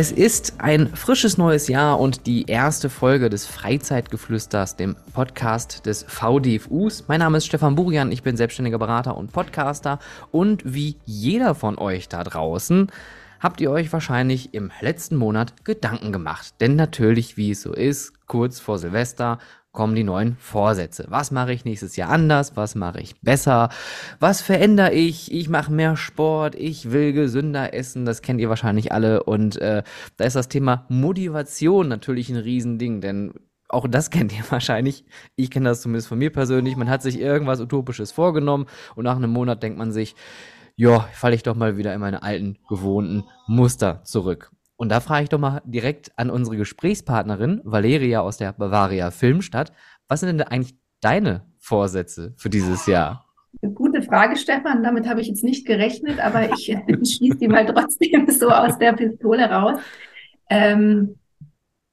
Es ist ein frisches neues Jahr und die erste Folge des Freizeitgeflüsters, dem Podcast des VDFUs. Mein Name ist Stefan Burian, ich bin selbstständiger Berater und Podcaster und wie jeder von euch da draußen habt ihr euch wahrscheinlich im letzten Monat Gedanken gemacht. Denn natürlich, wie es so ist, kurz vor Silvester kommen die neuen Vorsätze. Was mache ich nächstes Jahr anders? Was mache ich besser? Was verändere ich? Ich mache mehr Sport. Ich will gesünder essen. Das kennt ihr wahrscheinlich alle. Und äh, da ist das Thema Motivation natürlich ein Riesending, denn auch das kennt ihr wahrscheinlich. Ich kenne das zumindest von mir persönlich. Man hat sich irgendwas Utopisches vorgenommen und nach einem Monat denkt man sich, ja, falle ich doch mal wieder in meine alten, gewohnten Muster zurück. Und da frage ich doch mal direkt an unsere Gesprächspartnerin Valeria aus der Bavaria Filmstadt. Was sind denn eigentlich deine Vorsätze für dieses Jahr? Gute Frage, Stefan. Damit habe ich jetzt nicht gerechnet, aber ich schieße die mal trotzdem so aus der Pistole raus. Ähm,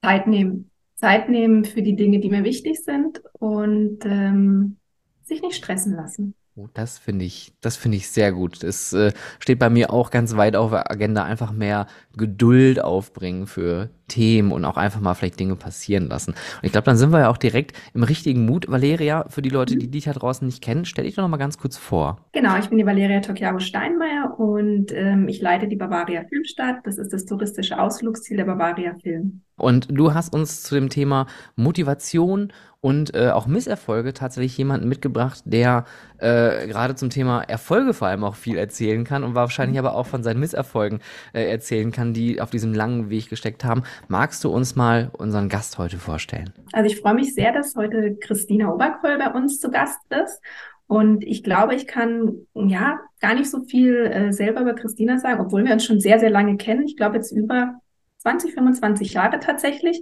Zeit nehmen. Zeit nehmen für die Dinge, die mir wichtig sind und ähm, sich nicht stressen lassen. Oh, das finde ich, das finde ich sehr gut. Es äh, steht bei mir auch ganz weit auf der Agenda, einfach mehr Geduld aufbringen für Themen und auch einfach mal vielleicht Dinge passieren lassen. Und ich glaube, dann sind wir ja auch direkt im richtigen Mut. Valeria, für die Leute, die dich da draußen nicht kennen, stell dich doch noch mal ganz kurz vor. Genau, ich bin die Valeria Tokiaro Steinmeier und ähm, ich leite die Bavaria Filmstadt. Das ist das touristische Ausflugsziel der Bavaria Film. Und du hast uns zu dem Thema Motivation und äh, auch Misserfolge tatsächlich jemanden mitgebracht, der äh, gerade zum Thema Erfolge vor allem auch viel erzählen kann und wahrscheinlich aber auch von seinen Misserfolgen äh, erzählen kann, die auf diesem langen Weg gesteckt haben. Magst du uns mal unseren Gast heute vorstellen? Also ich freue mich sehr, dass heute Christina Oberkoll bei uns zu Gast ist. Und ich glaube, ich kann ja gar nicht so viel äh, selber über Christina sagen, obwohl wir uns schon sehr, sehr lange kennen. Ich glaube jetzt über 20, 25 Jahre tatsächlich.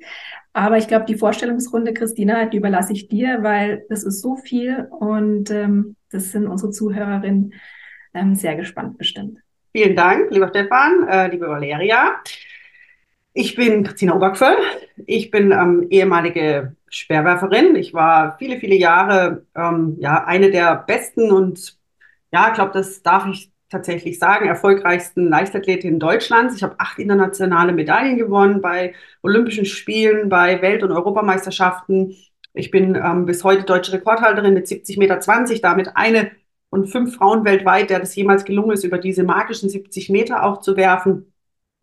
Aber ich glaube, die Vorstellungsrunde, Christina, die überlasse ich dir, weil das ist so viel und ähm, das sind unsere Zuhörerinnen ähm, sehr gespannt bestimmt. Vielen Dank, lieber Stefan, äh, liebe Valeria. Ich bin Christina Obergföll. Ich bin ähm, ehemalige Speerwerferin. Ich war viele, viele Jahre ähm, ja, eine der besten und ja, ich glaube, das darf ich tatsächlich sagen, erfolgreichsten Leichtathletinnen Deutschlands. Ich habe acht internationale Medaillen gewonnen bei Olympischen Spielen, bei Welt- und Europameisterschaften. Ich bin ähm, bis heute deutsche Rekordhalterin mit 70,20 Meter, damit eine von fünf Frauen weltweit, der das jemals gelungen ist, über diese magischen 70 Meter auch zu werfen.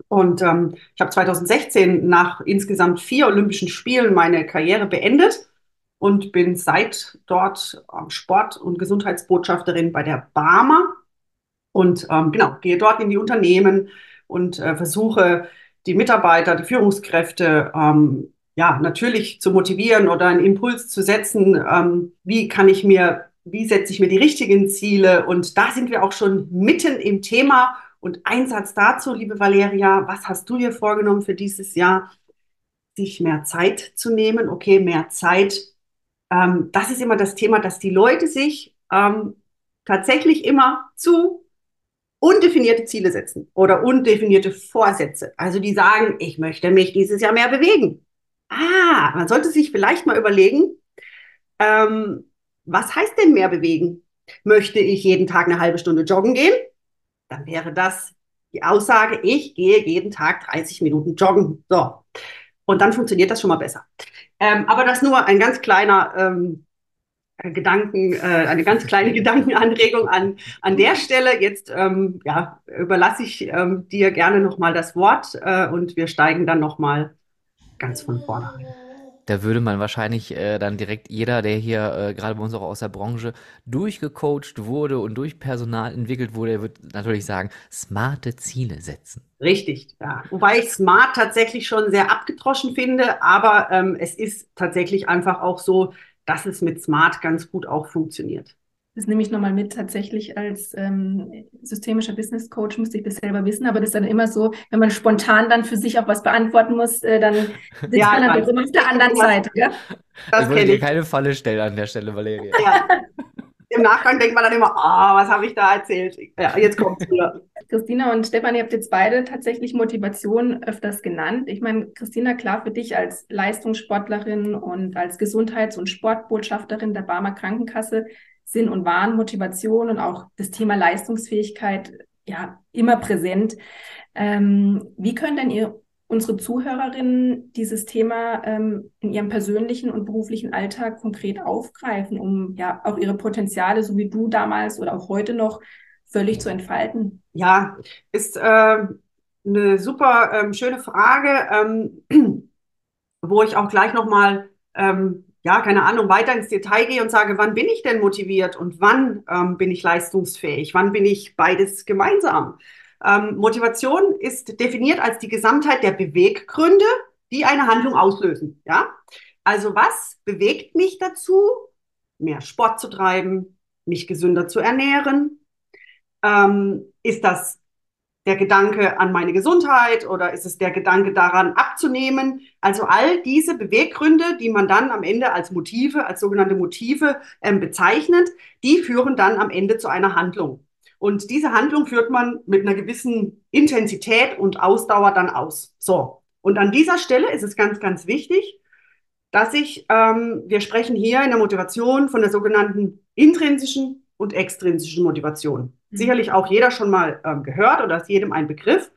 Und ähm, ich habe 2016 nach insgesamt vier Olympischen Spielen meine Karriere beendet und bin seit dort ähm, Sport- und Gesundheitsbotschafterin bei der Barmer und ähm, genau, gehe dort in die Unternehmen und äh, versuche, die Mitarbeiter, die Führungskräfte, ähm, ja, natürlich zu motivieren oder einen Impuls zu setzen. Ähm, wie kann ich mir, wie setze ich mir die richtigen Ziele? Und da sind wir auch schon mitten im Thema. Und ein Satz dazu, liebe Valeria, was hast du dir vorgenommen für dieses Jahr? Sich mehr Zeit zu nehmen. Okay, mehr Zeit. Ähm, das ist immer das Thema, dass die Leute sich ähm, tatsächlich immer zu undefinierte Ziele setzen oder undefinierte Vorsätze. Also die sagen, ich möchte mich dieses Jahr mehr bewegen. Ah, man sollte sich vielleicht mal überlegen, ähm, was heißt denn mehr bewegen? Möchte ich jeden Tag eine halbe Stunde joggen gehen? Dann wäre das die Aussage, ich gehe jeden Tag 30 Minuten joggen. So. Und dann funktioniert das schon mal besser. Ähm, aber das nur ein ganz kleiner ähm, Gedanken, äh, eine ganz kleine Gedankenanregung an, an der Stelle. Jetzt ähm, ja, überlasse ich ähm, dir gerne nochmal das Wort äh, und wir steigen dann nochmal ganz von vorne ein. Da würde man wahrscheinlich äh, dann direkt jeder, der hier äh, gerade bei uns auch aus der Branche durchgecoacht wurde und durch Personal entwickelt wurde, der wird natürlich sagen, smarte Ziele setzen. Richtig, ja. Wobei ich smart tatsächlich schon sehr abgedroschen finde, aber ähm, es ist tatsächlich einfach auch so, dass es mit Smart ganz gut auch funktioniert. Das nehme ich nochmal mit. Tatsächlich als ähm, systemischer Business Coach musste ich das selber wissen, aber das ist dann immer so, wenn man spontan dann für sich auch was beantworten muss, äh, dann sitzt ja, man dann immer auf der anderen Seite. Ja? Das ich wollte dir keine Falle stellen an der Stelle, Valeria. Ja. Im Nachgang denkt man dann immer, ah, oh, was habe ich da erzählt? Ja, jetzt kommt es wieder. Christina und Stefan, ihr habt jetzt beide tatsächlich Motivation öfters genannt. Ich meine, Christina, klar für dich als Leistungssportlerin und als Gesundheits- und Sportbotschafterin der Barmer Krankenkasse Sinn und Wahn, Motivation und auch das Thema Leistungsfähigkeit ja immer präsent. Ähm, wie können denn ihr unsere Zuhörerinnen dieses Thema ähm, in ihrem persönlichen und beruflichen Alltag konkret aufgreifen, um ja auch ihre Potenziale, so wie du damals oder auch heute noch, völlig zu entfalten? Ja, ist äh, eine super ähm, schöne Frage, ähm, wo ich auch gleich nochmal, ähm, ja, keine Ahnung, weiter ins Detail gehe und sage, wann bin ich denn motiviert und wann ähm, bin ich leistungsfähig? Wann bin ich beides gemeinsam? Ähm, Motivation ist definiert als die Gesamtheit der Beweggründe, die eine Handlung auslösen. Ja? Also was bewegt mich dazu, mehr Sport zu treiben, mich gesünder zu ernähren? Ähm, ist das der Gedanke an meine Gesundheit oder ist es der Gedanke daran abzunehmen? Also all diese Beweggründe, die man dann am Ende als Motive, als sogenannte Motive ähm, bezeichnet, die führen dann am Ende zu einer Handlung. Und diese Handlung führt man mit einer gewissen Intensität und Ausdauer dann aus. So. Und an dieser Stelle ist es ganz, ganz wichtig, dass ich, ähm, wir sprechen hier in der Motivation von der sogenannten intrinsischen und extrinsischen Motivation. Mhm. Sicherlich auch jeder schon mal ähm, gehört oder ist jedem ein Begriff.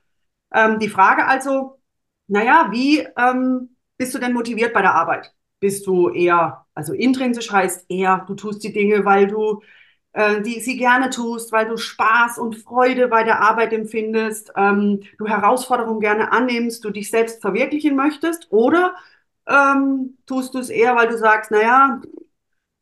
Ähm, die Frage also, naja, wie ähm, bist du denn motiviert bei der Arbeit? Bist du eher, also intrinsisch heißt eher, du tust die Dinge, weil du äh, die sie gerne tust, weil du Spaß und Freude bei der Arbeit empfindest, ähm, du Herausforderungen gerne annimmst, du dich selbst verwirklichen möchtest, oder ähm, tust du es eher, weil du sagst, naja,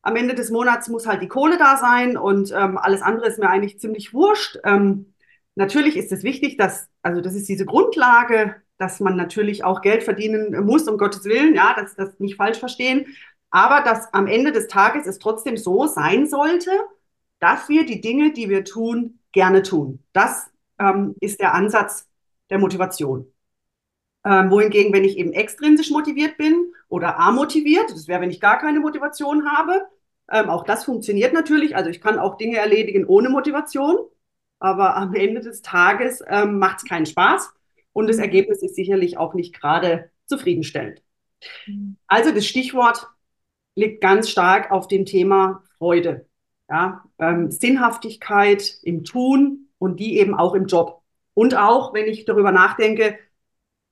am Ende des Monats muss halt die Kohle da sein und ähm, alles andere ist mir eigentlich ziemlich wurscht. Ähm, natürlich ist es wichtig, dass, also das ist diese Grundlage, dass man natürlich auch Geld verdienen muss, um Gottes Willen, ja, dass das nicht falsch verstehen. Aber dass am Ende des Tages es trotzdem so sein sollte, dass wir die Dinge, die wir tun, gerne tun. Das ähm, ist der Ansatz der Motivation. Ähm, wohingegen, wenn ich eben extrinsisch motiviert bin oder amotiviert, das wäre, wenn ich gar keine Motivation habe, ähm, auch das funktioniert natürlich. Also ich kann auch Dinge erledigen ohne Motivation, aber am Ende des Tages ähm, macht es keinen Spaß und das Ergebnis ist sicherlich auch nicht gerade zufriedenstellend. Mhm. Also das Stichwort liegt ganz stark auf dem Thema Freude ja, ähm, Sinnhaftigkeit im Tun und die eben auch im Job. Und auch, wenn ich darüber nachdenke,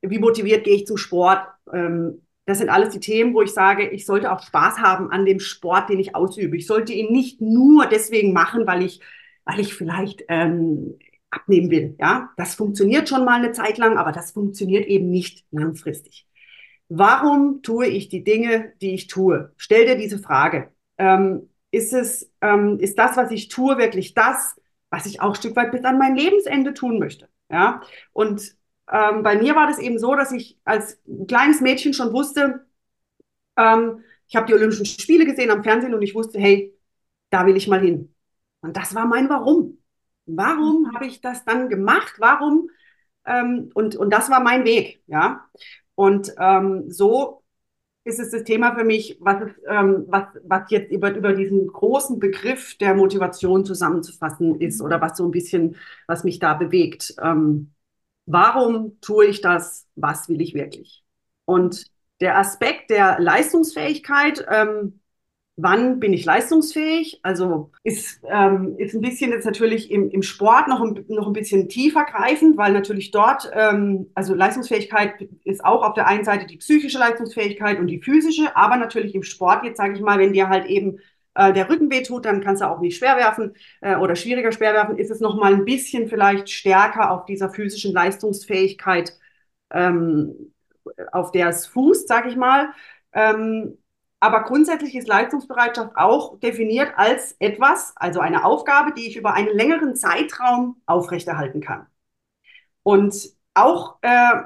wie motiviert gehe ich zum Sport, ähm, das sind alles die Themen, wo ich sage, ich sollte auch Spaß haben an dem Sport, den ich ausübe. Ich sollte ihn nicht nur deswegen machen, weil ich, weil ich vielleicht ähm, abnehmen will. Ja, das funktioniert schon mal eine Zeit lang, aber das funktioniert eben nicht langfristig. Warum tue ich die Dinge, die ich tue? Stell dir diese Frage. Ähm, ist es, ähm, ist das, was ich tue, wirklich das, was ich auch ein Stück weit bis an mein Lebensende tun möchte. Ja, und ähm, bei mir war das eben so, dass ich als kleines Mädchen schon wusste, ähm, ich habe die Olympischen Spiele gesehen am Fernsehen und ich wusste, hey, da will ich mal hin. Und das war mein Warum. Warum mhm. habe ich das dann gemacht? Warum? Ähm, und, und das war mein Weg, ja. Und ähm, so ist es das Thema für mich, was, ähm, was, was jetzt über, über diesen großen Begriff der Motivation zusammenzufassen ist oder was so ein bisschen, was mich da bewegt. Ähm, warum tue ich das? Was will ich wirklich? Und der Aspekt der Leistungsfähigkeit, ähm, wann bin ich leistungsfähig? Also ist, ähm, ist ein bisschen jetzt natürlich im, im Sport noch ein, noch ein bisschen tiefer greifend, weil natürlich dort, ähm, also Leistungsfähigkeit ist auch auf der einen Seite die psychische Leistungsfähigkeit und die physische, aber natürlich im Sport jetzt sage ich mal, wenn dir halt eben äh, der Rücken wehtut, dann kannst du auch nicht schwer werfen äh, oder schwieriger schwer werfen, ist es noch mal ein bisschen vielleicht stärker auf dieser physischen Leistungsfähigkeit, ähm, auf der es fußt, sage ich mal. Ähm, aber grundsätzlich ist Leistungsbereitschaft auch definiert als etwas, also eine Aufgabe, die ich über einen längeren Zeitraum aufrechterhalten kann. Und auch äh,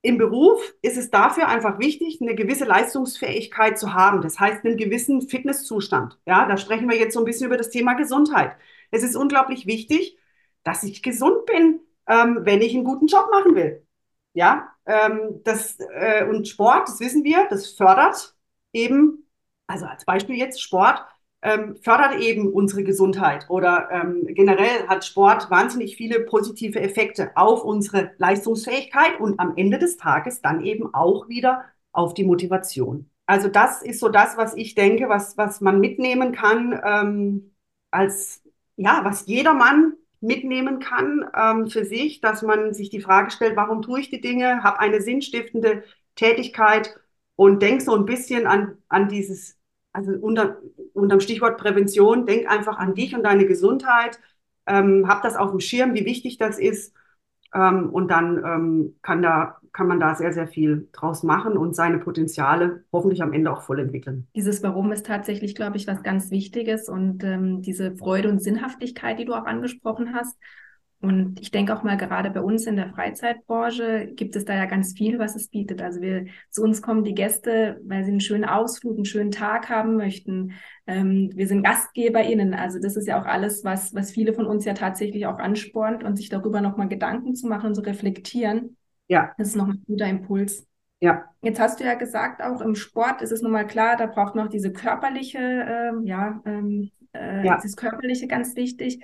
im Beruf ist es dafür einfach wichtig, eine gewisse Leistungsfähigkeit zu haben. Das heißt, einen gewissen Fitnesszustand. Ja, da sprechen wir jetzt so ein bisschen über das Thema Gesundheit. Es ist unglaublich wichtig, dass ich gesund bin, ähm, wenn ich einen guten Job machen will. Ja, ähm, das, äh, und Sport, das wissen wir, das fördert eben, also als Beispiel jetzt Sport, ähm, fördert eben unsere Gesundheit oder ähm, generell hat Sport wahnsinnig viele positive Effekte auf unsere Leistungsfähigkeit und am Ende des Tages dann eben auch wieder auf die Motivation. Also das ist so das, was ich denke, was, was man mitnehmen kann ähm, als, ja, was jedermann mitnehmen kann ähm, für sich, dass man sich die Frage stellt, warum tue ich die Dinge, habe eine sinnstiftende Tätigkeit und denk so ein bisschen an, an dieses, also unter, unterm Stichwort Prävention, denk einfach an dich und deine Gesundheit, ähm, hab das auf dem Schirm, wie wichtig das ist ähm, und dann ähm, kann, da, kann man da sehr, sehr viel draus machen und seine Potenziale hoffentlich am Ende auch voll entwickeln. Dieses Warum ist tatsächlich, glaube ich, was ganz Wichtiges und ähm, diese Freude und Sinnhaftigkeit, die du auch angesprochen hast. Und ich denke auch mal, gerade bei uns in der Freizeitbranche gibt es da ja ganz viel, was es bietet. Also wir, zu uns kommen die Gäste, weil sie einen schönen Ausflug, einen schönen Tag haben möchten. Ähm, wir sind GastgeberInnen. Also das ist ja auch alles, was, was viele von uns ja tatsächlich auch anspornt und sich darüber nochmal Gedanken zu machen und zu reflektieren. Ja. Das ist nochmal ein guter Impuls. Ja. Jetzt hast du ja gesagt, auch im Sport ist es nun mal klar, da braucht noch diese körperliche, äh, ja, ähm, äh, ja, das körperliche ganz wichtig.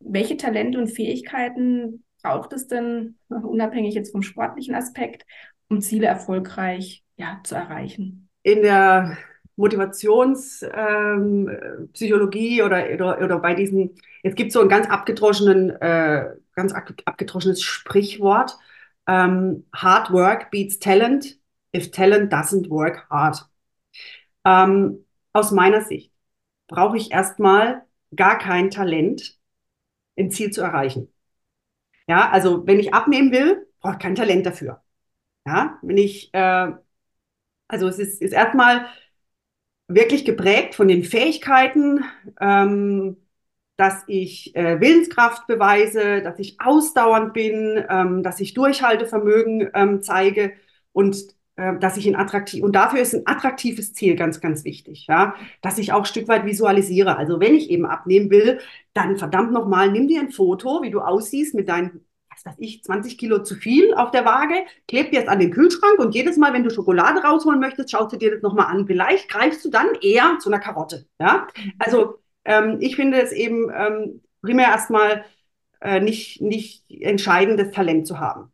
Welche Talente und Fähigkeiten braucht es denn, unabhängig jetzt vom sportlichen Aspekt, um Ziele erfolgreich ja, zu erreichen? In der Motivationspsychologie ähm, oder, oder, oder bei diesen, es gibt so ein ganz abgedroschenen, äh, ganz abgedroschenes Sprichwort, ähm, Hard work beats talent if talent doesn't work hard. Ähm, aus meiner Sicht brauche ich erstmal gar kein Talent, ein Ziel zu erreichen. Ja, also wenn ich abnehmen will, brauche ich kein Talent dafür. Ja, wenn ich, äh, also es ist, ist erstmal wirklich geprägt von den Fähigkeiten, ähm, dass ich äh, Willenskraft beweise, dass ich ausdauernd bin, ähm, dass ich Durchhaltevermögen ähm, zeige und dass ich ein attraktiv und dafür ist ein attraktives Ziel ganz, ganz wichtig, ja, dass ich auch ein Stück weit visualisiere. Also wenn ich eben abnehmen will, dann verdammt nochmal, nimm dir ein Foto, wie du aussiehst mit deinen, was weiß ich, 20 Kilo zu viel auf der Waage, kleb dir es an den Kühlschrank und jedes Mal, wenn du Schokolade rausholen möchtest, schaust du dir das nochmal an. Vielleicht greifst du dann eher zu einer Karotte, ja. Also ähm, ich finde es eben ähm, primär erstmal äh, nicht, nicht entscheidendes Talent zu haben.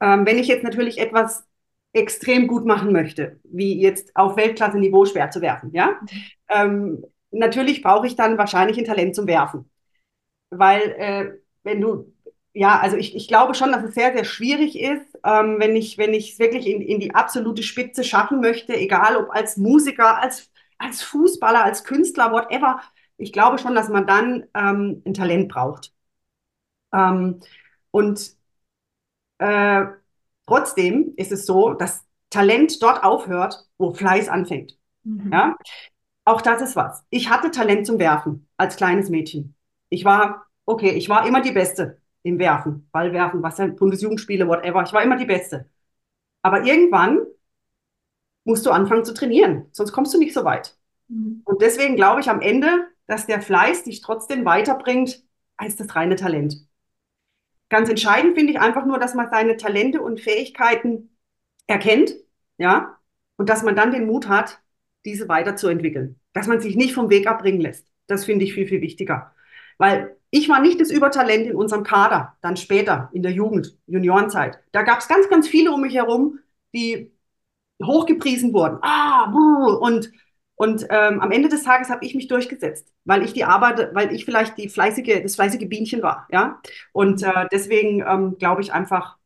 Ähm, wenn ich jetzt natürlich etwas extrem gut machen möchte, wie jetzt auf Weltklasse-Niveau schwer zu werfen, ja, ähm, natürlich brauche ich dann wahrscheinlich ein Talent zum Werfen. Weil äh, wenn du, ja, also ich, ich glaube schon, dass es sehr, sehr schwierig ist, ähm, wenn ich wenn ich es wirklich in, in die absolute Spitze schaffen möchte, egal ob als Musiker, als, als Fußballer, als Künstler, whatever. Ich glaube schon, dass man dann ähm, ein Talent braucht. Ähm, und äh, Trotzdem ist es so, dass Talent dort aufhört, wo Fleiß anfängt. Mhm. Ja? Auch das ist was. Ich hatte Talent zum Werfen als kleines Mädchen. Ich war, okay, ich war immer die Beste im Werfen, Ballwerfen, was ja, Bundesjugendspiele, whatever. Ich war immer die Beste. Aber irgendwann musst du anfangen zu trainieren, sonst kommst du nicht so weit. Mhm. Und deswegen glaube ich am Ende, dass der Fleiß dich trotzdem weiterbringt als das reine Talent. Ganz entscheidend finde ich einfach nur, dass man seine Talente und Fähigkeiten erkennt, ja, und dass man dann den Mut hat, diese weiterzuentwickeln. Dass man sich nicht vom Weg abbringen lässt. Das finde ich viel, viel wichtiger. Weil ich war nicht das Übertalent in unserem Kader, dann später in der Jugend, Juniorenzeit. Da gab es ganz, ganz viele um mich herum, die hochgepriesen wurden. Ah, und und ähm, am Ende des Tages habe ich mich durchgesetzt, weil ich die Arbeit, weil ich vielleicht die fleißige, das fleißige Bienchen war, ja. Und äh, deswegen ähm, glaube ich einfach,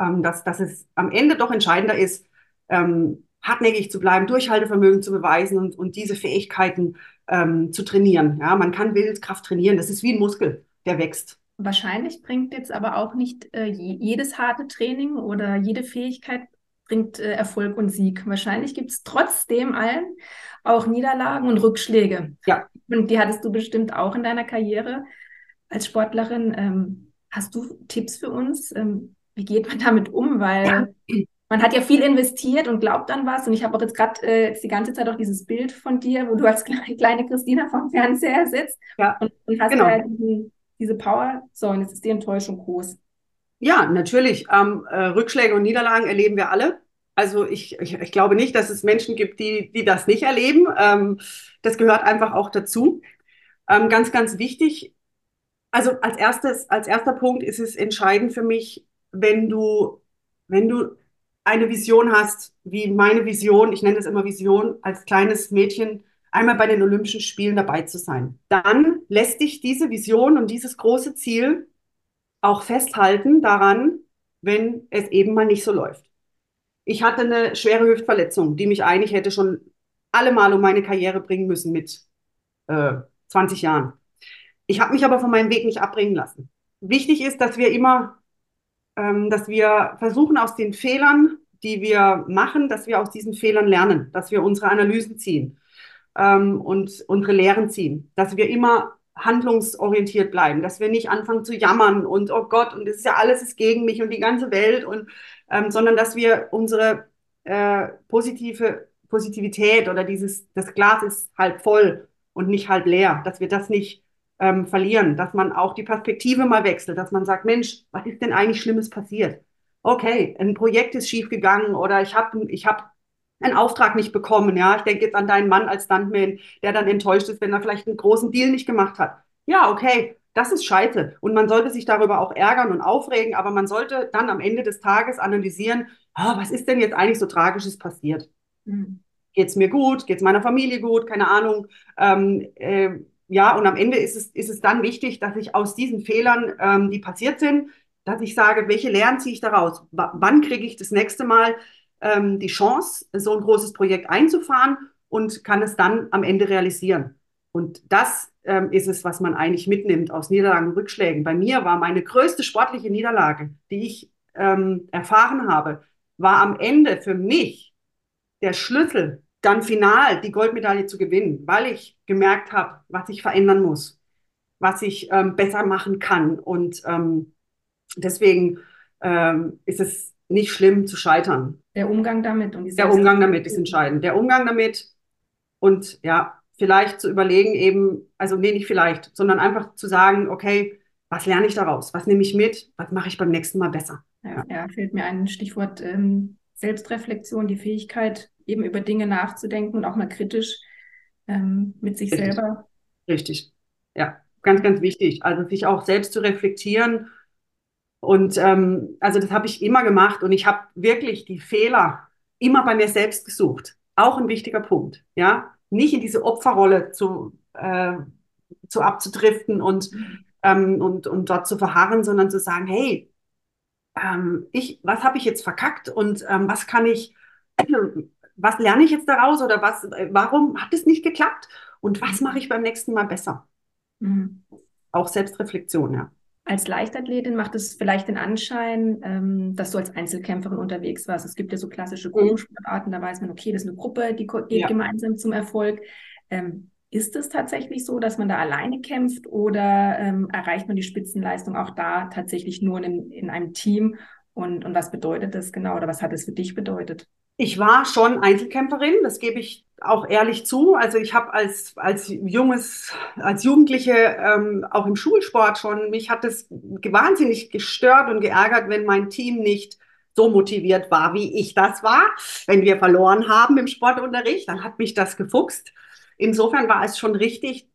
ähm, dass, dass es am Ende doch entscheidender ist, ähm, hartnäckig zu bleiben, Durchhaltevermögen zu beweisen und, und diese Fähigkeiten ähm, zu trainieren. Ja, man kann Willenskraft trainieren. Das ist wie ein Muskel, der wächst. Wahrscheinlich bringt jetzt aber auch nicht äh, jedes harte Training oder jede Fähigkeit bringt äh, Erfolg und Sieg. Wahrscheinlich gibt es trotzdem allen auch Niederlagen und Rückschläge. Ja. Und die hattest du bestimmt auch in deiner Karriere als Sportlerin. Ähm, hast du Tipps für uns? Ähm, wie geht man damit um? Weil ja. man hat ja viel investiert und glaubt an was. Und ich habe auch jetzt gerade äh, die ganze Zeit auch dieses Bild von dir, wo du als kleine Christina vom Fernseher sitzt ja. und, und hast genau. ja diesen, diese Power. So, und jetzt ist die Enttäuschung groß. Ja, natürlich. Ähm, äh, Rückschläge und Niederlagen erleben wir alle. Also ich, ich, ich, glaube nicht, dass es Menschen gibt, die, die das nicht erleben. Ähm, das gehört einfach auch dazu. Ähm, ganz, ganz wichtig. Also als erstes, als erster Punkt ist es entscheidend für mich, wenn du, wenn du eine Vision hast, wie meine Vision, ich nenne es immer Vision, als kleines Mädchen einmal bei den Olympischen Spielen dabei zu sein. Dann lässt dich diese Vision und dieses große Ziel auch festhalten daran, wenn es eben mal nicht so läuft. Ich hatte eine schwere Hüftverletzung, die mich eigentlich hätte schon allemal um meine Karriere bringen müssen mit äh, 20 Jahren. Ich habe mich aber von meinem Weg nicht abbringen lassen. Wichtig ist, dass wir immer, ähm, dass wir versuchen aus den Fehlern, die wir machen, dass wir aus diesen Fehlern lernen, dass wir unsere Analysen ziehen ähm, und unsere Lehren ziehen, dass wir immer handlungsorientiert bleiben, dass wir nicht anfangen zu jammern und oh Gott und es ist ja alles ist gegen mich und die ganze Welt und ähm, sondern dass wir unsere äh, positive Positivität oder dieses das Glas ist halb voll und nicht halb leer, dass wir das nicht ähm, verlieren, dass man auch die Perspektive mal wechselt, dass man sagt, Mensch, was ist denn eigentlich Schlimmes passiert? Okay, ein Projekt ist schiefgegangen oder ich habe ich hab einen Auftrag nicht bekommen. Ja, ich denke jetzt an deinen Mann als Stuntman, der dann enttäuscht ist, wenn er vielleicht einen großen Deal nicht gemacht hat. Ja, okay, das ist scheiße. Und man sollte sich darüber auch ärgern und aufregen, aber man sollte dann am Ende des Tages analysieren, oh, was ist denn jetzt eigentlich so Tragisches passiert? Mhm. Geht es mir gut? Geht es meiner Familie gut? Keine Ahnung. Ähm, äh, ja, und am Ende ist es, ist es dann wichtig, dass ich aus diesen Fehlern, ähm, die passiert sind, dass ich sage, welche Lehren ziehe ich daraus? W wann kriege ich das nächste Mal ähm, die Chance, so ein großes Projekt einzufahren und kann es dann am Ende realisieren. Und das ähm, ist es, was man eigentlich mitnimmt aus Niederlagen und Rückschlägen. Bei mir war meine größte sportliche Niederlage, die ich ähm, erfahren habe, war am Ende für mich der Schlüssel, dann final die Goldmedaille zu gewinnen, weil ich gemerkt habe, was ich verändern muss, was ich ähm, besser machen kann. Und ähm, deswegen ähm, ist es nicht schlimm zu scheitern. Der Umgang damit. Und der Umgang damit ist entscheidend. Der Umgang damit und ja, vielleicht zu überlegen eben, also nee, nicht vielleicht, sondern einfach zu sagen, okay, was lerne ich daraus? Was nehme ich mit? Was mache ich beim nächsten Mal besser? Ja, ja fehlt mir ein Stichwort ähm, Selbstreflexion, die Fähigkeit, eben über Dinge nachzudenken und auch mal kritisch ähm, mit sich Richtig. selber. Richtig. Ja, ganz, ganz wichtig. Also sich auch selbst zu reflektieren und ähm, also das habe ich immer gemacht und ich habe wirklich die Fehler immer bei mir selbst gesucht. Auch ein wichtiger Punkt, ja, nicht in diese Opferrolle zu, äh, zu abzudriften und, ähm, und, und dort zu verharren, sondern zu sagen, hey, ähm, ich, was habe ich jetzt verkackt und ähm, was kann ich, was lerne ich jetzt daraus oder was, warum hat es nicht geklappt und was mache ich beim nächsten Mal besser? Mhm. Auch Selbstreflexion, ja. Als Leichtathletin macht es vielleicht den Anschein, ähm, dass du als Einzelkämpferin unterwegs warst. Es gibt ja so klassische mhm. Gruppensportarten, da weiß man, okay, das ist eine Gruppe, die geht ja. gemeinsam zum Erfolg. Ähm, ist es tatsächlich so, dass man da alleine kämpft oder ähm, erreicht man die Spitzenleistung auch da tatsächlich nur in, in einem Team? Und, und was bedeutet das genau oder was hat es für dich bedeutet? Ich war schon Einzelkämpferin, das gebe ich auch ehrlich zu. Also ich habe als, als junges, als Jugendliche ähm, auch im Schulsport schon, mich hat es wahnsinnig gestört und geärgert, wenn mein Team nicht so motiviert war, wie ich das war. Wenn wir verloren haben im Sportunterricht, dann hat mich das gefuchst. Insofern war es schon richtig,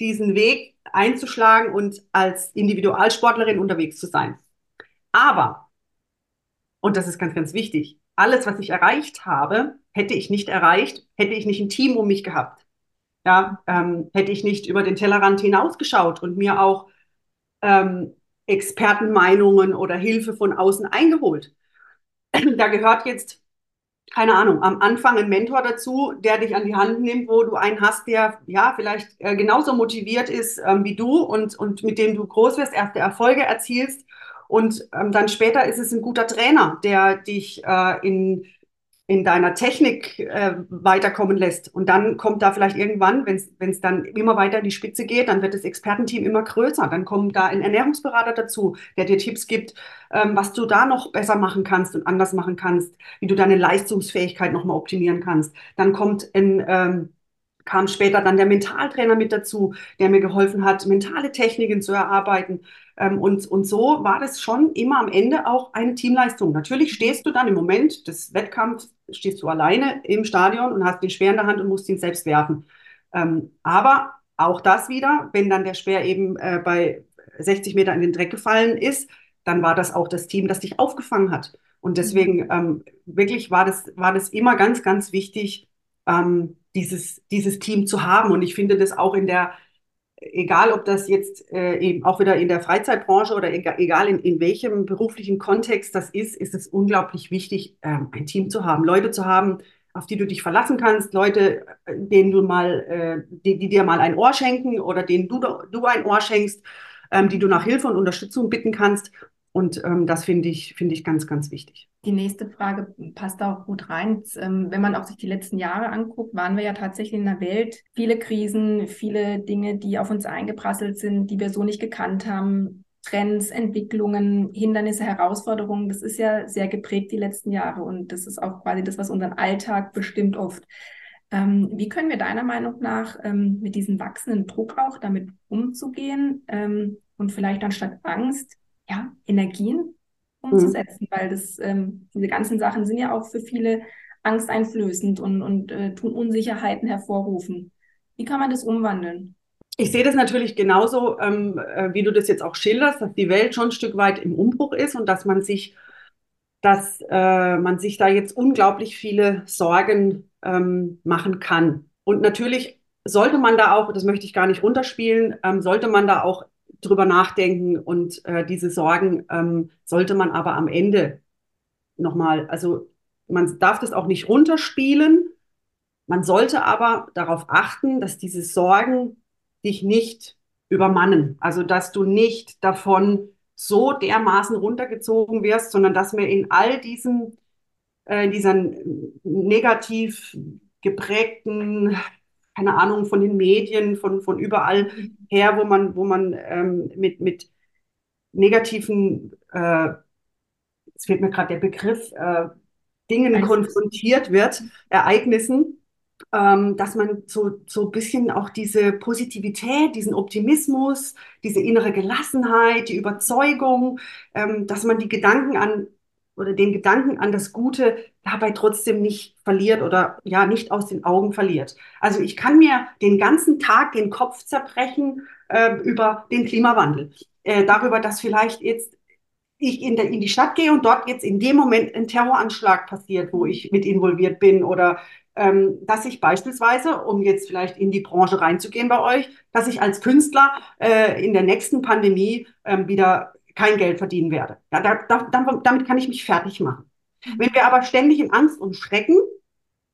diesen Weg einzuschlagen und als Individualsportlerin unterwegs zu sein. Aber, und das ist ganz, ganz wichtig, alles, was ich erreicht habe, hätte ich nicht erreicht, hätte ich nicht ein Team um mich gehabt. Ja, ähm, hätte ich nicht über den Tellerrand hinausgeschaut und mir auch ähm, Expertenmeinungen oder Hilfe von außen eingeholt. da gehört jetzt, keine Ahnung, am Anfang ein Mentor dazu, der dich an die Hand nimmt, wo du einen hast, der ja vielleicht äh, genauso motiviert ist ähm, wie du und, und mit dem du groß wirst, erste Erfolge erzielst und ähm, dann später ist es ein guter Trainer, der dich äh, in, in deiner Technik äh, weiterkommen lässt. Und dann kommt da vielleicht irgendwann, wenn es dann immer weiter in die Spitze geht, dann wird das Expertenteam immer größer. Dann kommt da ein Ernährungsberater dazu, der dir Tipps gibt, ähm, was du da noch besser machen kannst und anders machen kannst, wie du deine Leistungsfähigkeit nochmal optimieren kannst. Dann kommt ein ähm, kam später dann der Mentaltrainer mit dazu, der mir geholfen hat, mentale Techniken zu erarbeiten. Ähm, und, und so war das schon immer am Ende auch eine Teamleistung. Natürlich stehst du dann im Moment des Wettkampfs, stehst du alleine im Stadion und hast den Speer in der Hand und musst ihn selbst werfen. Ähm, aber auch das wieder, wenn dann der Speer eben äh, bei 60 Meter in den Dreck gefallen ist, dann war das auch das Team, das dich aufgefangen hat. Und deswegen ähm, wirklich war das, war das immer ganz, ganz wichtig, ähm, dieses, dieses Team zu haben. Und ich finde das auch in der, egal ob das jetzt äh, eben auch wieder in der Freizeitbranche oder egal in, in welchem beruflichen Kontext das ist, ist es unglaublich wichtig, ähm, ein Team zu haben, Leute zu haben, auf die du dich verlassen kannst, Leute, äh, denen du mal, äh, die, die dir mal ein Ohr schenken oder denen du, du ein Ohr schenkst, ähm, die du nach Hilfe und Unterstützung bitten kannst. Und ähm, das finde ich, finde ich ganz, ganz wichtig. Die nächste Frage passt auch gut rein. Ähm, wenn man auch sich die letzten Jahre anguckt, waren wir ja tatsächlich in der Welt viele Krisen, viele Dinge, die auf uns eingeprasselt sind, die wir so nicht gekannt haben. Trends, Entwicklungen, Hindernisse, Herausforderungen, das ist ja sehr geprägt die letzten Jahre und das ist auch quasi das, was unseren Alltag bestimmt oft. Ähm, wie können wir deiner Meinung nach ähm, mit diesem wachsenden Druck auch damit umzugehen ähm, und vielleicht anstatt Angst ja, Energien umzusetzen, mhm. weil das, ähm, diese ganzen Sachen sind ja auch für viele angsteinflößend und, und äh, tun Unsicherheiten hervorrufen. Wie kann man das umwandeln? Ich sehe das natürlich genauso, ähm, äh, wie du das jetzt auch schilderst, dass die Welt schon ein Stück weit im Umbruch ist und dass man sich, dass äh, man sich da jetzt unglaublich viele Sorgen ähm, machen kann. Und natürlich sollte man da auch, das möchte ich gar nicht runterspielen, ähm, sollte man da auch drüber nachdenken und äh, diese Sorgen ähm, sollte man aber am Ende nochmal, also man darf das auch nicht runterspielen. Man sollte aber darauf achten, dass diese Sorgen dich nicht übermannen. Also, dass du nicht davon so dermaßen runtergezogen wirst, sondern dass wir in all diesen, äh, dieser negativ geprägten keine Ahnung, von den Medien, von, von überall her, wo man, wo man ähm, mit, mit negativen, äh, jetzt fehlt mir gerade der Begriff, äh, Dingen Ereignis. konfrontiert wird, Ereignissen, ähm, dass man so, so ein bisschen auch diese Positivität, diesen Optimismus, diese innere Gelassenheit, die Überzeugung, ähm, dass man die Gedanken an oder den Gedanken an das Gute dabei trotzdem nicht verliert oder ja nicht aus den Augen verliert. Also ich kann mir den ganzen Tag den Kopf zerbrechen äh, über den Klimawandel, äh, darüber, dass vielleicht jetzt ich in, der, in die Stadt gehe und dort jetzt in dem Moment ein Terroranschlag passiert, wo ich mit involviert bin oder ähm, dass ich beispielsweise, um jetzt vielleicht in die Branche reinzugehen bei euch, dass ich als Künstler äh, in der nächsten Pandemie ähm, wieder kein Geld verdienen werde. Da, da, da, damit kann ich mich fertig machen. Mhm. Wenn wir aber ständig in Angst und Schrecken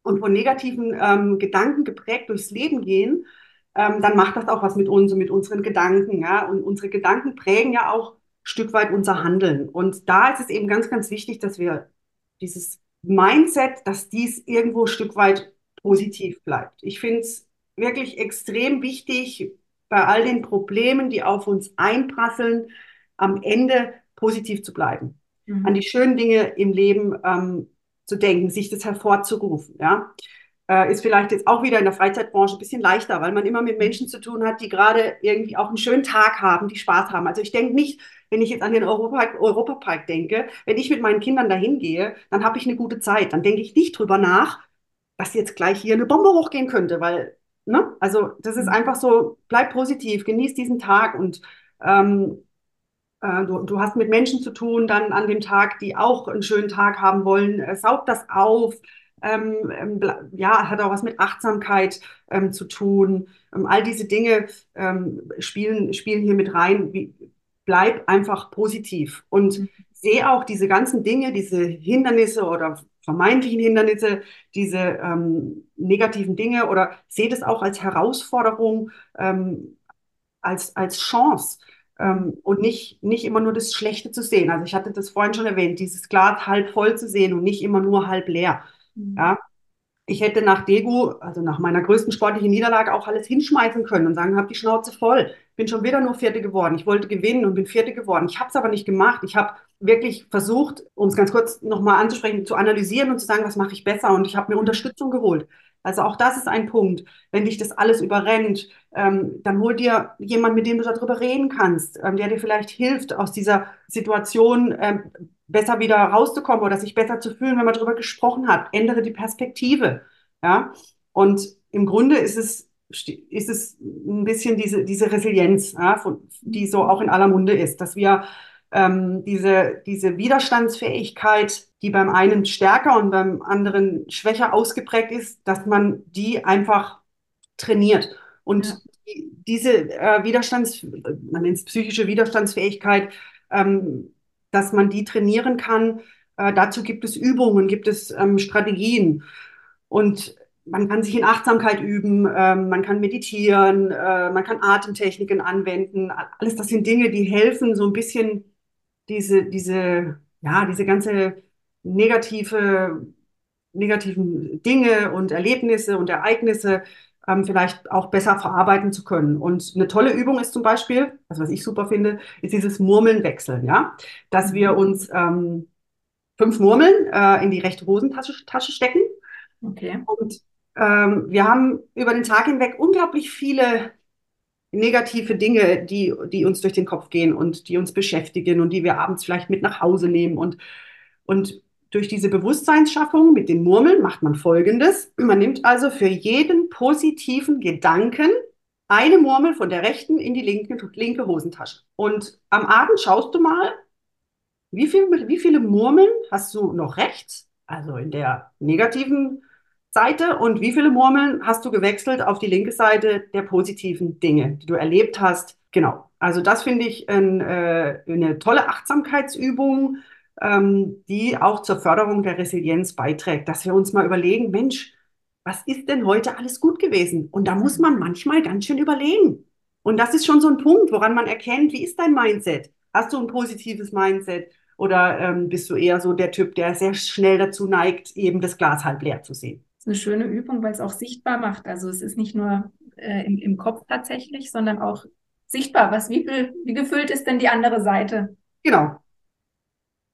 und von negativen ähm, Gedanken geprägt durchs Leben gehen, ähm, dann macht das auch was mit uns und mit unseren Gedanken. Ja? Und unsere Gedanken prägen ja auch ein Stück weit unser Handeln. Und da ist es eben ganz, ganz wichtig, dass wir dieses Mindset, dass dies irgendwo ein Stück weit positiv bleibt. Ich finde es wirklich extrem wichtig, bei all den Problemen, die auf uns einprasseln, am Ende positiv zu bleiben, mhm. an die schönen Dinge im Leben ähm, zu denken, sich das hervorzurufen. Ja? Äh, ist vielleicht jetzt auch wieder in der Freizeitbranche ein bisschen leichter, weil man immer mit Menschen zu tun hat, die gerade irgendwie auch einen schönen Tag haben, die Spaß haben. Also ich denke nicht, wenn ich jetzt an den Europapark, Europapark denke, wenn ich mit meinen Kindern dahin gehe, dann habe ich eine gute Zeit. Dann denke ich nicht drüber nach, dass jetzt gleich hier eine Bombe hochgehen könnte, weil, ne? Also das ist mhm. einfach so, bleib positiv, genieß diesen Tag und ähm, äh, du, du, hast mit Menschen zu tun dann an dem Tag, die auch einen schönen Tag haben wollen. Äh, saug das auf. Ähm, ähm, ja, hat auch was mit Achtsamkeit ähm, zu tun. Ähm, all diese Dinge ähm, spielen, spielen hier mit rein. Wie, bleib einfach positiv und mhm. sehe auch diese ganzen Dinge, diese Hindernisse oder vermeintlichen Hindernisse, diese ähm, negativen Dinge oder sehe das auch als Herausforderung, als, als Chance ähm, und nicht, nicht immer nur das Schlechte zu sehen. Also ich hatte das vorhin schon erwähnt, dieses Glas halb voll zu sehen und nicht immer nur halb leer. Mhm. Ja? Ich hätte nach Degu, also nach meiner größten sportlichen Niederlage, auch alles hinschmeißen können und sagen, habe die Schnauze voll. Bin schon wieder nur Vierte geworden. Ich wollte gewinnen und bin Vierte geworden. Ich habe es aber nicht gemacht. Ich habe wirklich versucht, um es ganz kurz nochmal anzusprechen, zu analysieren und zu sagen, was mache ich besser. Und ich habe mir Unterstützung geholt. Also auch das ist ein Punkt. Wenn dich das alles überrennt, ähm, dann hol dir jemand, mit dem du darüber reden kannst, ähm, der dir vielleicht hilft, aus dieser Situation ähm, besser wieder rauszukommen oder sich besser zu fühlen, wenn man darüber gesprochen hat. Ändere die Perspektive. Ja? Und im Grunde ist es, ist es ein bisschen diese, diese Resilienz, ja, von, die so auch in aller Munde ist, dass wir ähm, diese, diese Widerstandsfähigkeit, die beim einen stärker und beim anderen schwächer ausgeprägt ist, dass man die einfach trainiert. Und ja. diese äh, Widerstands, man nennt es psychische Widerstandsfähigkeit, ähm, dass man die trainieren kann, äh, dazu gibt es Übungen, gibt es ähm, Strategien. Und man kann sich in Achtsamkeit üben, ähm, man kann meditieren, äh, man kann Atemtechniken anwenden. Alles das sind Dinge, die helfen, so ein bisschen diese, diese, ja, diese ganze negative, negativen Dinge und Erlebnisse und Ereignisse ähm, vielleicht auch besser verarbeiten zu können. Und eine tolle Übung ist zum Beispiel, also was ich super finde, ist dieses Murmeln wechseln, ja, dass wir mhm. uns ähm, fünf Murmeln äh, in die rechte Hosentasche Tasche stecken. Okay. Und ähm, wir haben über den Tag hinweg unglaublich viele negative Dinge, die, die uns durch den Kopf gehen und die uns beschäftigen und die wir abends vielleicht mit nach Hause nehmen. Und, und durch diese Bewusstseinsschaffung mit den Murmeln macht man Folgendes. Man nimmt also für jeden positiven Gedanken eine Murmel von der rechten in die linke, linke Hosentasche. Und am Abend schaust du mal, wie, viel, wie viele Murmeln hast du noch rechts, also in der negativen Seite und wie viele Murmeln hast du gewechselt auf die linke Seite der positiven Dinge, die du erlebt hast? Genau. Also das finde ich ein, äh, eine tolle Achtsamkeitsübung, ähm, die auch zur Förderung der Resilienz beiträgt, dass wir uns mal überlegen, Mensch, was ist denn heute alles gut gewesen? Und da muss man manchmal ganz schön überlegen. Und das ist schon so ein Punkt, woran man erkennt, wie ist dein Mindset? Hast du ein positives Mindset? Oder ähm, bist du eher so der Typ, der sehr schnell dazu neigt, eben das Glas halb leer zu sehen? Ist eine schöne Übung, weil es auch sichtbar macht. Also es ist nicht nur äh, im, im Kopf tatsächlich, sondern auch sichtbar. Was, wie, viel, wie gefüllt ist denn die andere Seite? Genau.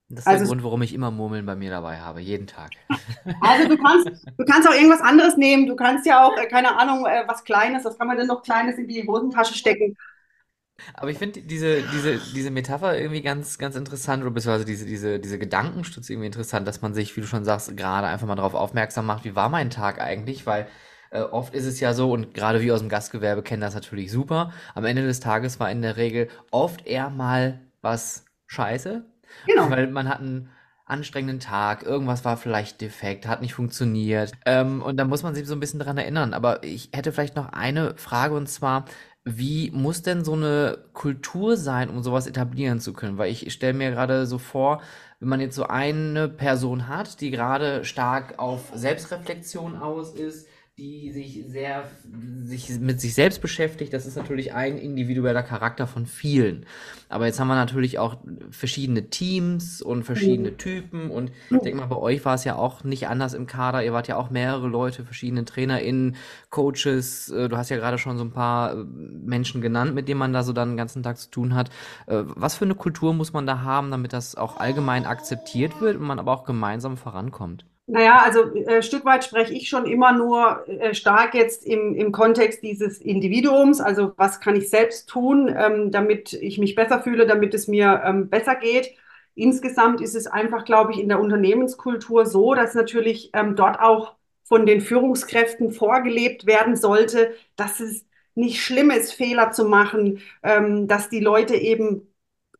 Das ist also, der Grund, warum ich immer Murmeln bei mir dabei habe, jeden Tag. Also du kannst, du kannst auch irgendwas anderes nehmen. Du kannst ja auch, äh, keine Ahnung, äh, was Kleines, was kann man denn noch Kleines in die Hosentasche stecken? Aber ich finde diese, diese, diese Metapher irgendwie ganz, ganz interessant, oder beziehungsweise diese, diese, diese Gedankenstütze irgendwie interessant, dass man sich, wie du schon sagst, gerade einfach mal darauf aufmerksam macht, wie war mein Tag eigentlich, weil äh, oft ist es ja so, und gerade wir aus dem Gastgewerbe kennen das natürlich super, am Ende des Tages war in der Regel oft eher mal was scheiße, genau. weil man hat einen anstrengenden Tag, irgendwas war vielleicht defekt, hat nicht funktioniert. Ähm, und da muss man sich so ein bisschen dran erinnern. Aber ich hätte vielleicht noch eine Frage und zwar, wie muss denn so eine Kultur sein, um sowas etablieren zu können? Weil ich stelle mir gerade so vor, wenn man jetzt so eine Person hat, die gerade stark auf Selbstreflexion aus ist, die sich sehr sich mit sich selbst beschäftigt. Das ist natürlich ein individueller Charakter von vielen. Aber jetzt haben wir natürlich auch verschiedene Teams und verschiedene mhm. Typen. Und ich denke mal, bei euch war es ja auch nicht anders im Kader. Ihr wart ja auch mehrere Leute, verschiedene TrainerInnen, Coaches. Äh, du hast ja gerade schon so ein paar äh, Menschen genannt, mit denen man da so dann den ganzen Tag zu tun hat. Äh, was für eine Kultur muss man da haben, damit das auch allgemein akzeptiert wird und man aber auch gemeinsam vorankommt? Naja, also äh, Stück weit spreche ich schon immer nur äh, stark jetzt im, im Kontext dieses Individuums. Also was kann ich selbst tun, ähm, damit ich mich besser fühle, damit es mir ähm, besser geht. Insgesamt ist es einfach, glaube ich, in der Unternehmenskultur so, dass natürlich ähm, dort auch von den Führungskräften vorgelebt werden sollte, dass es nicht schlimm ist, Fehler zu machen, ähm, dass die Leute eben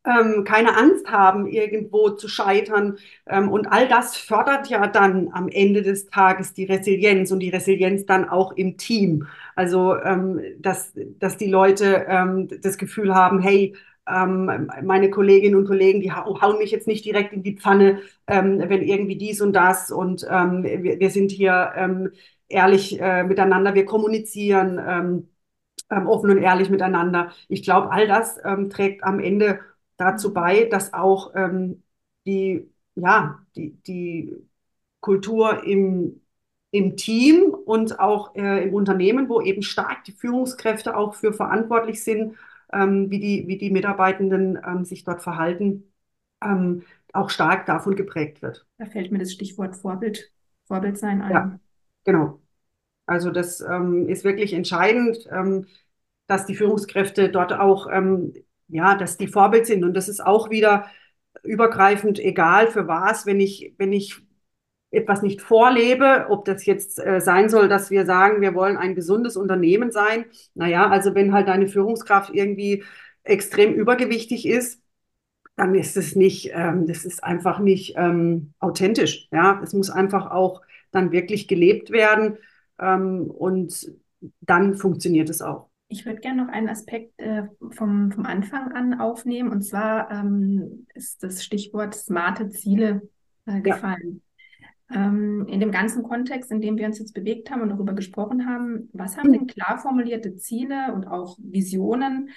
ähm, keine Angst haben, irgendwo zu scheitern. Ähm, und all das fördert ja dann am Ende des Tages die Resilienz und die Resilienz dann auch im Team. Also, ähm, dass, dass die Leute ähm, das Gefühl haben, hey, ähm, meine Kolleginnen und Kollegen, die hauen mich jetzt nicht direkt in die Pfanne, ähm, wenn irgendwie dies und das und wir, wir, sind hier ehrlich äh, miteinander, wir kommunizieren offen und ehrlich miteinander. Ich glaube, all das trägt am Ende dazu bei, dass auch ähm, die, ja, die, die Kultur im, im Team und auch äh, im Unternehmen, wo eben stark die Führungskräfte auch für verantwortlich sind, ähm, wie, die, wie die Mitarbeitenden ähm, sich dort verhalten, ähm, auch stark davon geprägt wird. Da fällt mir das Stichwort Vorbild, Vorbild sein ein. Ja, genau. Also das ähm, ist wirklich entscheidend, ähm, dass die Führungskräfte dort auch ähm, ja, dass die Vorbild sind. Und das ist auch wieder übergreifend egal für was, wenn ich, wenn ich etwas nicht vorlebe, ob das jetzt äh, sein soll, dass wir sagen, wir wollen ein gesundes Unternehmen sein. Naja, also wenn halt deine Führungskraft irgendwie extrem übergewichtig ist, dann ist es nicht, ähm, das ist einfach nicht ähm, authentisch. Ja, es muss einfach auch dann wirklich gelebt werden ähm, und dann funktioniert es auch. Ich würde gerne noch einen Aspekt äh, vom, vom Anfang an aufnehmen und zwar ähm, ist das Stichwort smarte Ziele äh, gefallen. Ja. Ähm, in dem ganzen Kontext, in dem wir uns jetzt bewegt haben und darüber gesprochen haben, was haben denn klar formulierte Ziele und auch Visionen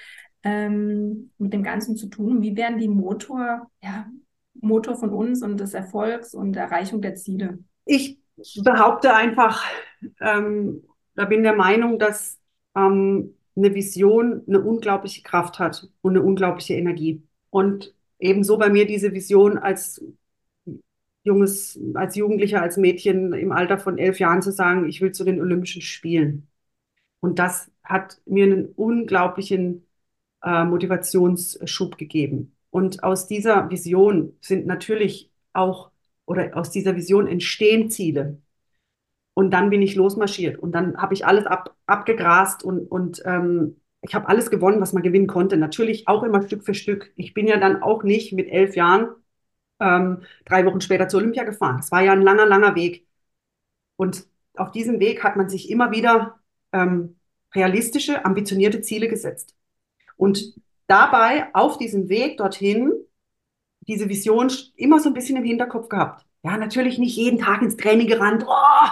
ähm, mit dem Ganzen zu tun? Wie werden die Motor, ja, Motor von uns und des Erfolgs und der Erreichung der Ziele? Ich behaupte einfach, ähm, da bin der Meinung, dass ähm, eine Vision eine unglaubliche Kraft hat und eine unglaubliche Energie. Und ebenso bei mir diese Vision als junges, als Jugendlicher, als Mädchen im Alter von elf Jahren zu sagen, ich will zu den Olympischen Spielen. Und das hat mir einen unglaublichen äh, Motivationsschub gegeben. Und aus dieser Vision sind natürlich auch, oder aus dieser Vision entstehen Ziele. Und dann bin ich losmarschiert und dann habe ich alles ab, abgegrast und, und ähm, ich habe alles gewonnen, was man gewinnen konnte. Natürlich auch immer Stück für Stück. Ich bin ja dann auch nicht mit elf Jahren ähm, drei Wochen später zur Olympia gefahren. Das war ja ein langer, langer Weg. Und auf diesem Weg hat man sich immer wieder ähm, realistische, ambitionierte Ziele gesetzt. Und dabei auf diesem Weg dorthin diese Vision immer so ein bisschen im Hinterkopf gehabt. Ja, natürlich nicht jeden Tag ins Training gerannt. Oh,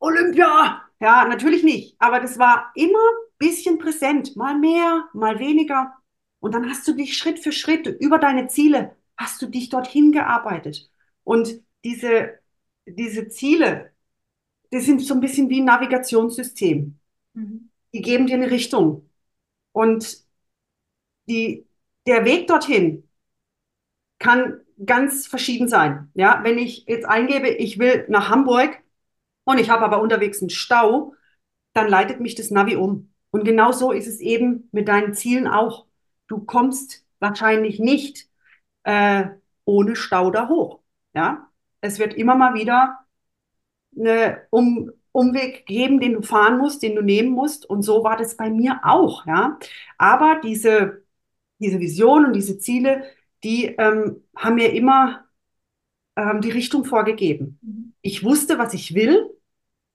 Olympia! Ja, natürlich nicht. Aber das war immer ein bisschen präsent. Mal mehr, mal weniger. Und dann hast du dich Schritt für Schritt über deine Ziele, hast du dich dorthin gearbeitet. Und diese, diese Ziele, die sind so ein bisschen wie ein Navigationssystem. Mhm. Die geben dir eine Richtung. Und die, der Weg dorthin kann ganz verschieden sein. Ja, wenn ich jetzt eingebe, ich will nach Hamburg und ich habe aber unterwegs einen Stau, dann leitet mich das Navi um. Und genau so ist es eben mit deinen Zielen auch. Du kommst wahrscheinlich nicht äh, ohne Stau da hoch. Ja, es wird immer mal wieder eine um Umweg geben, den du fahren musst, den du nehmen musst. Und so war das bei mir auch. Ja, aber diese diese Vision und diese Ziele, die ähm, haben mir immer ähm, die Richtung vorgegeben. Mhm. Ich wusste, was ich will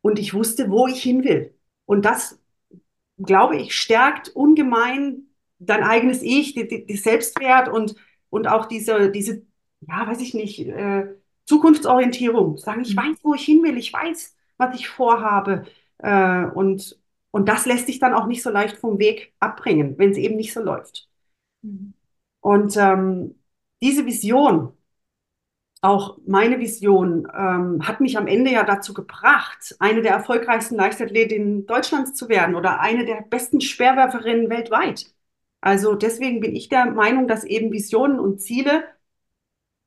und ich wusste, wo ich hin will. Und das, glaube ich, stärkt ungemein dein eigenes Ich, die, die, die Selbstwert und, und auch diese, diese, ja, weiß ich nicht, äh, Zukunftsorientierung. Sagen, ich mhm. weiß, wo ich hin will, ich weiß, was ich vorhabe. Äh, und, und das lässt sich dann auch nicht so leicht vom Weg abbringen, wenn es eben nicht so läuft. Mhm. Und ähm, diese Vision, auch meine Vision, ähm, hat mich am Ende ja dazu gebracht, eine der erfolgreichsten Leichtathletinnen Deutschlands zu werden oder eine der besten Speerwerferinnen weltweit. Also deswegen bin ich der Meinung, dass eben Visionen und Ziele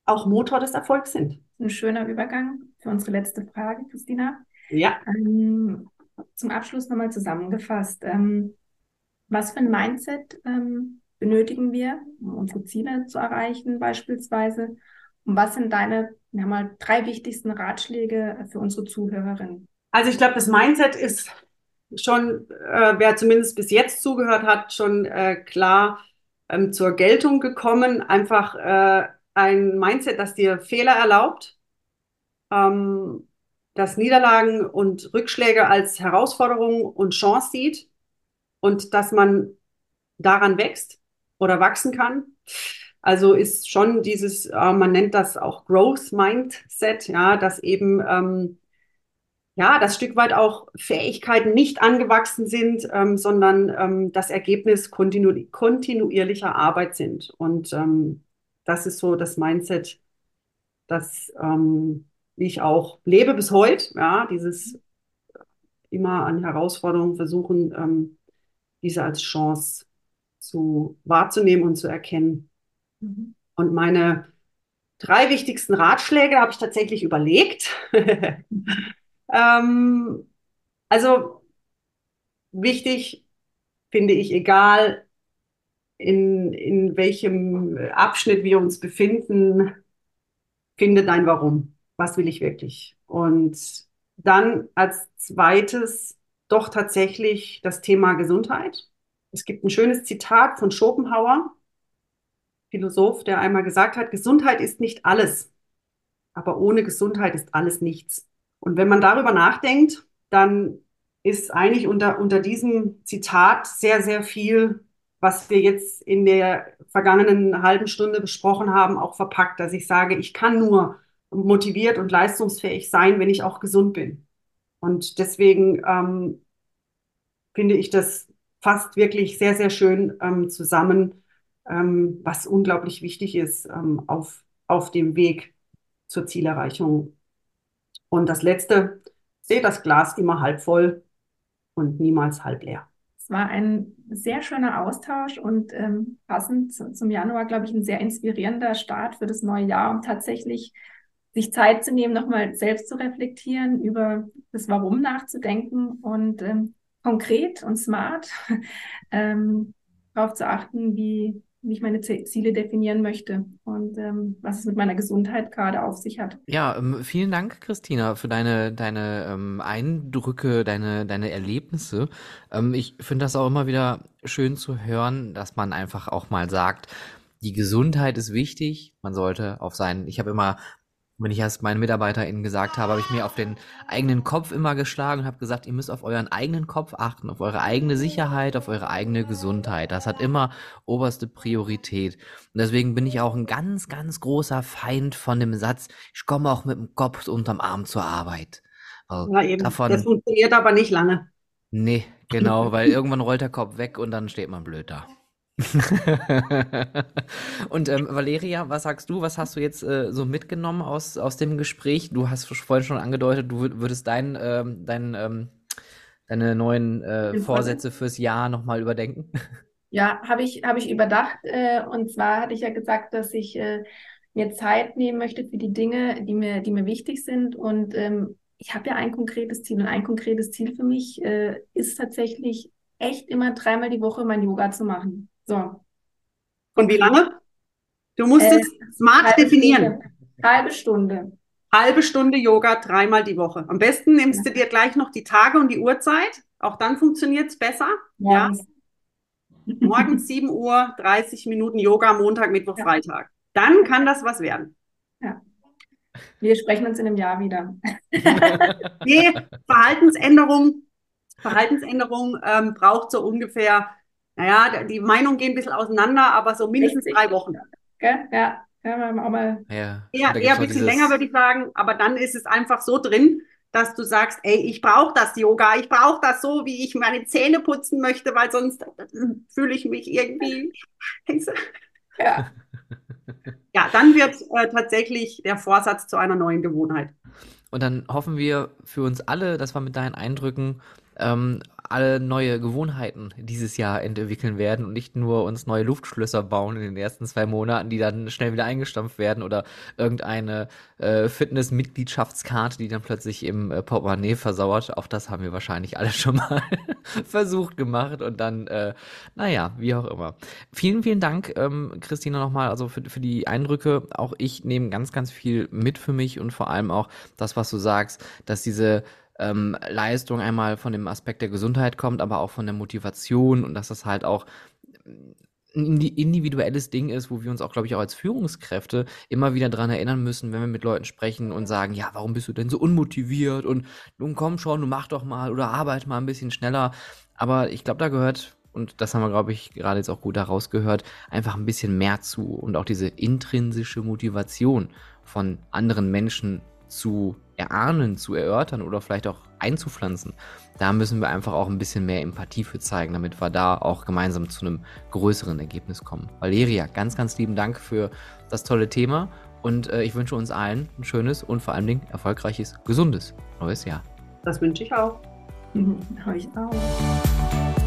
auch Motor des Erfolgs sind. Ein schöner Übergang für unsere letzte Frage, Christina. Ja. Ähm, zum Abschluss nochmal zusammengefasst. Ähm, was für ein Mindset ähm, benötigen wir, um unsere Ziele zu erreichen beispielsweise? Und was sind deine mal, drei wichtigsten Ratschläge für unsere Zuhörerinnen? Also ich glaube, das Mindset ist schon, äh, wer zumindest bis jetzt zugehört hat, schon äh, klar ähm, zur Geltung gekommen. Einfach äh, ein Mindset, das dir Fehler erlaubt, ähm, das Niederlagen und Rückschläge als Herausforderung und Chance sieht und dass man daran wächst oder wachsen kann. Also ist schon dieses, äh, man nennt das auch Growth Mindset, ja, dass eben ähm, ja das Stück weit auch Fähigkeiten nicht angewachsen sind, ähm, sondern ähm, das Ergebnis kontinu kontinuierlicher Arbeit sind. Und ähm, das ist so das Mindset, das ähm, ich auch lebe bis heute. Ja, dieses immer an Herausforderungen versuchen, ähm, diese als Chance zu wahrzunehmen und zu erkennen. Mhm. Und meine drei wichtigsten Ratschläge habe ich tatsächlich überlegt. ähm, also wichtig finde ich, egal in, in welchem Abschnitt wir uns befinden, finde dein Warum. Was will ich wirklich? Und dann als zweites doch tatsächlich das Thema Gesundheit. Es gibt ein schönes Zitat von Schopenhauer. Philosoph, der einmal gesagt hat, Gesundheit ist nicht alles, aber ohne Gesundheit ist alles nichts. Und wenn man darüber nachdenkt, dann ist eigentlich unter, unter diesem Zitat sehr, sehr viel, was wir jetzt in der vergangenen halben Stunde besprochen haben, auch verpackt, dass ich sage, ich kann nur motiviert und leistungsfähig sein, wenn ich auch gesund bin. Und deswegen ähm, finde ich das fast wirklich sehr, sehr schön ähm, zusammen, ähm, was unglaublich wichtig ist ähm, auf, auf dem Weg zur Zielerreichung. Und das Letzte, sehe das Glas immer halb voll und niemals halb leer. Es war ein sehr schöner Austausch und ähm, passend zum Januar, glaube ich, ein sehr inspirierender Start für das neue Jahr, um tatsächlich sich Zeit zu nehmen, nochmal selbst zu reflektieren, über das Warum nachzudenken und ähm, konkret und smart ähm, darauf zu achten, wie, wie ich meine Ziele definieren möchte und ähm, was es mit meiner Gesundheit gerade auf sich hat. Ja, ähm, vielen Dank, Christina, für deine, deine ähm, Eindrücke, deine, deine Erlebnisse. Ähm, ich finde das auch immer wieder schön zu hören, dass man einfach auch mal sagt, die Gesundheit ist wichtig. Man sollte auf seinen, ich habe immer wenn ich erst meinen MitarbeiterInnen gesagt habe, habe ich mir auf den eigenen Kopf immer geschlagen und habe gesagt, ihr müsst auf euren eigenen Kopf achten, auf eure eigene Sicherheit, auf eure eigene Gesundheit. Das hat immer oberste Priorität. Und deswegen bin ich auch ein ganz, ganz großer Feind von dem Satz, ich komme auch mit dem Kopf unterm Arm zur Arbeit. ja, eben. Davon, das funktioniert aber nicht lange. Nee, genau, weil irgendwann rollt der Kopf weg und dann steht man blöd da. und ähm, Valeria, was sagst du? Was hast du jetzt äh, so mitgenommen aus, aus dem Gespräch? Du hast vorhin schon angedeutet, du würdest dein, ähm, dein, ähm, deine neuen äh, Vorsätze fürs Jahr nochmal überdenken. Ja, habe ich, hab ich überdacht. Äh, und zwar hatte ich ja gesagt, dass ich äh, mir Zeit nehmen möchte für die Dinge, die mir, die mir wichtig sind. Und ähm, ich habe ja ein konkretes Ziel. Und ein konkretes Ziel für mich äh, ist tatsächlich echt immer dreimal die Woche mein Yoga zu machen. So. Und wie lange? Du musst äh, es smart definieren. Stunde. Halbe Stunde. Halbe Stunde Yoga dreimal die Woche. Am besten nimmst ja. du dir gleich noch die Tage und die Uhrzeit. Auch dann funktioniert es besser. Morgens. Ja. Morgens 7 Uhr, 30 Minuten Yoga, Montag, Mittwoch, ja. Freitag. Dann kann das was werden. Ja. Wir sprechen uns in einem Jahr wieder. nee, Verhaltensänderung, Verhaltensänderung ähm, braucht so ungefähr naja, die Meinungen gehen ein bisschen auseinander, aber so mindestens 60. drei Wochen. Gell? Ja, ja, auch mal. Ja, eher, eher ein bisschen länger, würde ich sagen, aber dann ist es einfach so drin, dass du sagst, ey, ich brauche das Yoga, ich brauche das so, wie ich meine Zähne putzen möchte, weil sonst fühle ich mich irgendwie scheiße. Ja. ja, dann wird äh, tatsächlich der Vorsatz zu einer neuen Gewohnheit. Und dann hoffen wir für uns alle, dass wir mit deinen Eindrücken ähm, alle neue Gewohnheiten dieses Jahr entwickeln werden und nicht nur uns neue Luftschlösser bauen in den ersten zwei Monaten, die dann schnell wieder eingestampft werden oder irgendeine äh, Fitness-Mitgliedschaftskarte, die dann plötzlich im äh, Portemonnaie versauert. Auch das haben wir wahrscheinlich alle schon mal versucht gemacht und dann, äh, naja, wie auch immer. Vielen, vielen Dank, ähm, Christina, nochmal, also für, für die Eindrücke. Auch ich nehme ganz, ganz viel mit für mich und vor allem auch das, was du sagst, dass diese ähm, Leistung einmal von dem Aspekt der Gesundheit kommt, aber auch von der Motivation und dass das halt auch ein individuelles Ding ist, wo wir uns auch, glaube ich, auch als Führungskräfte immer wieder dran erinnern müssen, wenn wir mit Leuten sprechen und sagen, ja, warum bist du denn so unmotiviert und nun komm schon, du mach doch mal oder arbeite mal ein bisschen schneller. Aber ich glaube, da gehört, und das haben wir, glaube ich, gerade jetzt auch gut herausgehört, einfach ein bisschen mehr zu und auch diese intrinsische Motivation von anderen Menschen zu erahnen, zu erörtern oder vielleicht auch einzupflanzen, da müssen wir einfach auch ein bisschen mehr Empathie für zeigen, damit wir da auch gemeinsam zu einem größeren Ergebnis kommen. Valeria, ganz, ganz lieben Dank für das tolle Thema und äh, ich wünsche uns allen ein schönes und vor allen Dingen erfolgreiches, gesundes neues Jahr. Das wünsche ich auch. Mhm, ich auch.